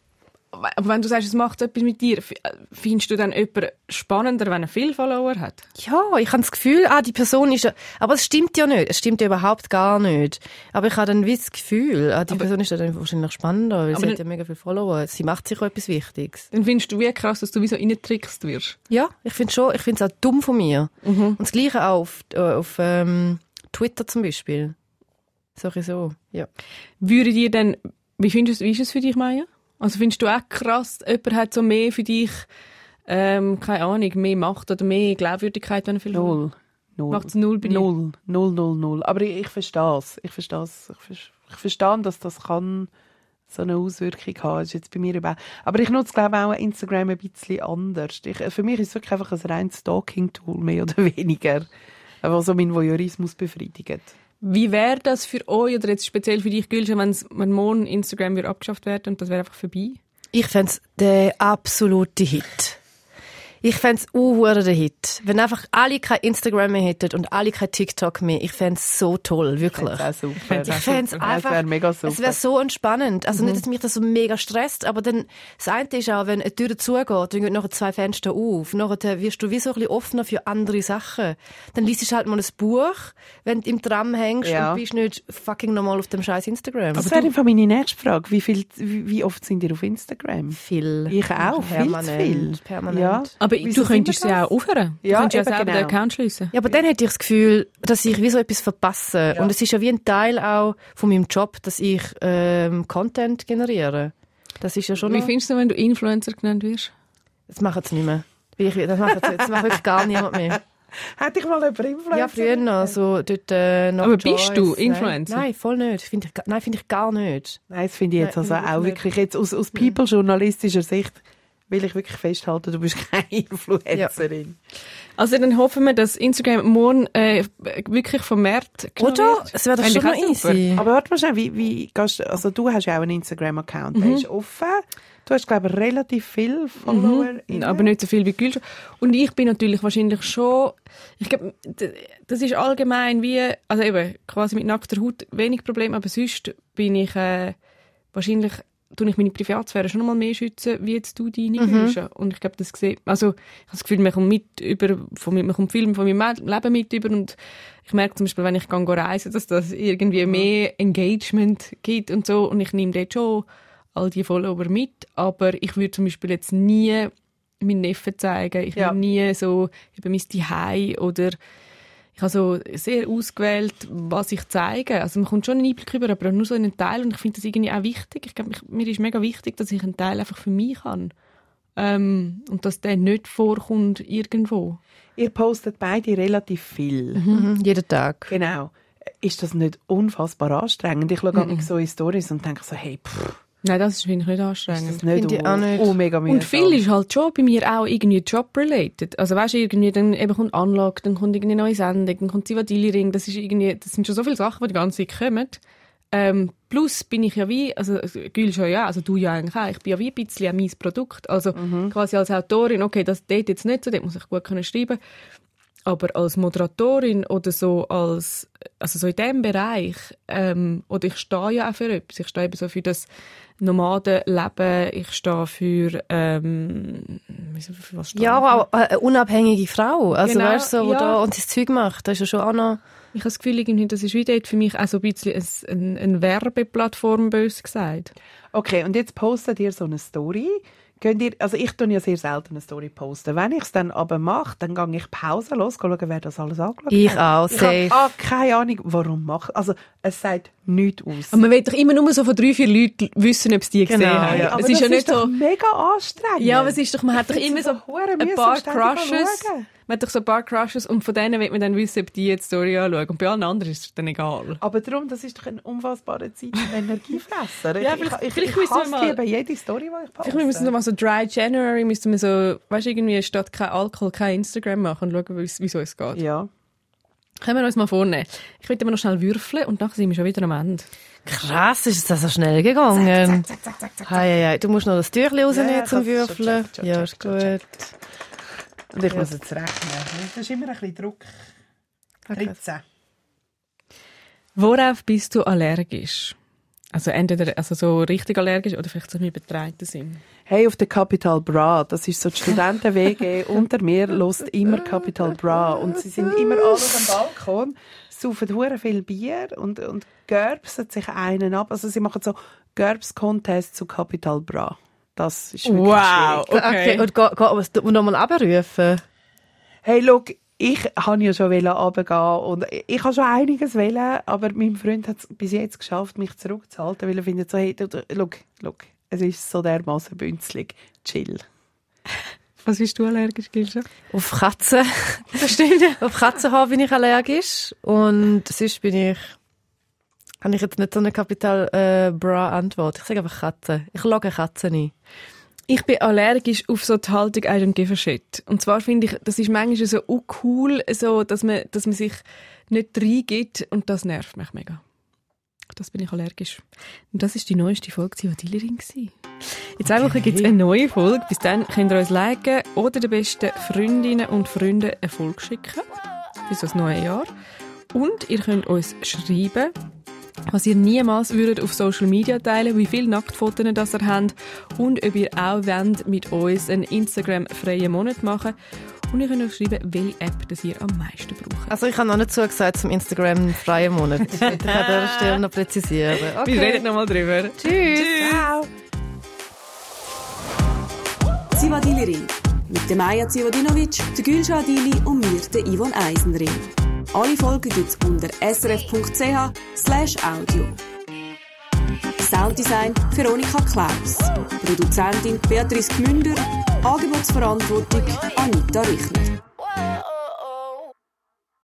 Aber wenn du sagst, es macht etwas mit dir, findest du dann jemanden spannender, wenn er viele Follower hat? Ja, ich habe das Gefühl, ah, die Person ist ja, aber es stimmt ja nicht. Es stimmt ja überhaupt gar nicht. Aber ich habe dann wie das Gefühl, ah, die Person ist dann wahrscheinlich spannender, weil Aber sie hat ja mega viele Follower. Sie macht sich auch etwas Wichtiges. Dann findest du wie krass, dass du wie so reingetrickst wirst. Ja, ich finde schon, ich finde es auch dumm von mir. Und das Gleiche auch auf, äh, auf ähm, Twitter zum Beispiel. Sowieso, ja. Würde dir dann, wie findest du, wie ist es für dich, Maya? Also findest du auch krass, jemand hat so mehr für dich, ähm, keine Ahnung, mehr Macht oder mehr Glaubwürdigkeit, wenn er viel Null. Null. Macht's null bei dir? Null. Null, null, null. Aber ich, ich verstehe es. Ich verstehe es. Ich, ver- ich verstehe, dass das kann so eine Auswirkung haben. Das ist jetzt bei mir überhaupt... Aber ich nutze, glaube ich, auch Instagram ein bisschen anders. Ich, für mich ist es wirklich einfach ein reines Stalking-Tool, mehr oder <laughs> weniger. Einfach so mein Voyeurismus befriedigt. Wie wäre das für euch oder jetzt speziell für dich, Gülscha, wenn's- wenn morgen Instagram wieder abgeschafft wird und das wäre einfach vorbei? Ich fände der absolute Hit. Ich fände es uh, der Hit. Wenn einfach alle kein Instagram mehr hätten und alle kein TikTok mehr, ich fände es so toll, wirklich. Ich fände es einfach, wäre mega super. es wäre so entspannend. Also Mhm. nicht, dass mich das so mega stresst, aber dann, das eine ist auch, wenn eine Tür zugeht, dann gehen nachher zwei Fenster auf. Nachher wirst du wie so ein bisschen offener für andere Sachen. Dann liest du halt mal ein Buch, wenn du im Tram hängst Ja. und bist nicht fucking nochmal auf dem scheiß Instagram. das wäre einfach meine nächste Frage. Wie, viel, wie, wie oft sind ihr auf Instagram? viel. Ich auch, viel zu Permanent. viel. Permanent. Ja. Aber Wieso du könntest wir auch aufhören. Du Ja, könntest ja selber den genau. Account schliessen. Ja, aber dann hätte ich das Gefühl, dass ich wie so etwas verpasse. Und es ist ja wie ein Teil auch von meinem Job, dass ich ähm, Content generiere. Das ist ja schon Wie findest du, wenn du Influencer genannt wirst? Das machen sie nicht mehr. Das macht jetzt, wirklich gar niemand mehr. <laughs> Hätte ich mal jemanden Influencer? Ja, früher noch, so dort äh, noch Aber bist du Joyce. Influencer? Nein, nein voll nicht. Find ich, nein, finde ich gar nicht. Nein, das finde ich jetzt Nein, also auch nicht. wirklich jetzt aus, aus People-journalistischer Sicht will ich wirklich festhalten, du bist <laughs> keine Influencerin. Also dann hoffen wir, dass Instagram morgen äh, wirklich vermehrt genommen Oder? wird. Es wäre doch schon noch super. easy. Aber warte mal schnell, wie, wie gehst du, also du hast ja auch einen Instagram-Account, Mhm. der ist offen. Du hast, glaube ich, relativ viele Follower. Mhm. Aber nicht so viel wie Gülsch. Und ich bin natürlich wahrscheinlich schon, ich glaube, das ist allgemein wie, also eben, quasi mit nackter Haut wenig Problem, aber sonst bin ich äh, wahrscheinlich, tue ich meine Privatsphäre schon mal mehr schützen, wie jetzt du deine Mhm. mhm. Und ich glaube, das gesehen, also ich habe das Gefühl, man kommt mit über, von, mir- man kommt viel von meinem Leben mit über und ich merke zum Beispiel, wenn ich gehe reisen, dass das irgendwie Mhm. mehr Engagement gibt und so und ich nehme dort schon all die Follower mit, aber ich würde zum Beispiel jetzt nie meinen Neffen zeigen. Ich Ja. will nie so eben mein Zuhause oder ich habe so sehr ausgewählt, was ich zeige. Also man kommt schon einen Einblick über, aber nur so einen Teil und ich finde das irgendwie auch wichtig. Ich glaube, mir ist mega wichtig, dass ich einen Teil einfach für mich habe. Ähm, und dass der nicht vorkommt irgendwo. Ihr postet beide relativ viel. Mhm, jeden Tag. Genau. Ist das nicht unfassbar anstrengend? Ich schaue mm so in Stories und denke so, hey, pff, Nein, das finde ich nicht anstrengend. das nicht, Finde ich auch nicht. oh mega mühsam. Und viel ist halt schon bei mir auch irgendwie job-related. Also weißt du, irgendwie dann eben kommt Anlage, dann kommt irgendwie eine neue Sendung, dann kommt Zivadili-Ring, das ist irgendwie, das sind schon so viele Sachen, die die ganze Zeit kommen. Ähm, plus bin ich ja wie, also Gül schon ja, also du ja eigentlich auch, ich bin ja wie ein bisschen auch mein Produkt. Also quasi als Autorin, okay, das dort jetzt nicht so, dort muss ich gut können schreiben. Aber als Moderatorin oder so als, also so in diesem Bereich, ähm, oder ich stehe ja auch für etwas. Ich stehe eben so für das Nomadenleben, ich stehe für, ähm, was stehe Ja, ich? aber auch eine unabhängige Frau. Also Genau, weißt du, so, wo ja. da und das Zeug macht, das ist ja schon auch noch... Ich habe das Gefühl, irgendwie, das ist wie dort für mich auch so ein bisschen ein, ein, eine Werbeplattform, bös gesagt. Okay, und jetzt postet ihr so eine Story. Könnt ihr, also ich tue ja sehr selten eine Story posten. Wenn ich es dann aber mache, dann gehe ich Pause los, schauen, wer das alles angeschaut Ich hat. auch, Ich habe safe. ah, keine Ahnung, warum mache Also es sagt nichts aus. Aber man will doch immer nur so von drei, vier Leuten wissen, ob sie die Genau, gesehen haben. ja. aber es ist ja nicht doch so... mega anstrengend. Ja, aber es ist doch, man hat doch immer so ein paar Crushes. schauen. Man hat doch so ein paar Crushes und von denen will man dann wissen, ob die jetzt die Story anschauen. Und bei allen anderen ist es dann egal. Aber darum, das ist doch ein unfassbarer Zeit- und Energiefresser. Ja, ich, vielleicht- ich, vielleicht ich, müssen wir hasse mal- eben jede Story, die ich poste. Vielleicht müssen wir mal so Dry January, müssen wir so, weißt du, irgendwie statt kein Alkohol, kein Instagram machen und schauen, wie wieso es geht. Ja. Können wir uns mal vornehmen. Ich will aber noch schnell würfeln und dann sind wir schon wieder am Ende. Krass, ist das so schnell gegangen. Hei, hei, hei. Du musst noch das Türchen rausnehmen Ja, ja, zum ich Würfeln. gecheckt, schon Ja, gecheckt, ist gut. Und ich muss jetzt rechnen. Das ist immer ein bisschen Druck. 13. Worauf bist du allergisch? Also entweder also so richtig allergisch oder vielleicht so im übertreibten Sinn. Hey, auf der Capital Bra, das ist so die Studenten-WG <laughs> unter mir, lost immer Capital Bra. Und sie sind immer alle auf dem Balkon, saufen hure viel Bier und, und gerbsen sich einen ab. Also sie machen so Gerbs-Contest zu Capital Bra. Das ist wirklich schwierig. Okay, und, go, go, was- und nochmal abrufen. Hey, look, ich wollte ja schon runtergehen und ich habe schon einiges wollen, aber mein Freund hat es bis jetzt geschafft, mich zurückzuhalten, weil er findet so, hey, du, du, look, look, es ist so dermaßen bünzlig. Chill. <laughs> Was bist du allergisch, Gilscha? Auf Katzen. Das stimmt. Auf Katzenhaar bin ich allergisch. Und sonst bin ich. Habe ich jetzt nicht so eine Kapital äh, Bra Antwort. Ich sage einfach Katzen. Ich logge Katzen ein. Ich bin allergisch auf so die Haltung I don't give a shit. Und zwar finde ich, das ist manchmal so uncool, so, dass man, dass man sich nicht reingibt und das nervt mich mega. Das bin ich allergisch. Und das ist die neueste Folge Zivadilerin gewesen. In zwei Wochen gibt es eine neue Folge. Bis dann könnt ihr uns liken oder den besten Freundinnen und Freunden Erfolg schicken. Für so das neue Jahr. Und ihr könnt uns schreiben, was ihr niemals würdet auf Social Media teilen, wie viele Nacktfotos das ihr habt und ob ihr auch wollt, mit uns einen Instagram-freien Monat machen und ihr könnt auch schreiben, welche App das ihr am meisten braucht. Also ich habe noch nicht zugesagt zum Instagram freien Monat. Ich möchte an dieser <laughs> Stelle noch präzisieren. Okay. Wir reden nochmal drüber. Tschüss. Ciao. Zivadili mit der Maja Zivadinovic, der Gülşah Adili und mir, der Yvonne Eisenring. Alle Folgen gibt's unter srf.ch audio. Sounddesign Veronika Klaus. Produzentin Beatrice Gmünder. Angebotsverantwortung Anita Richner.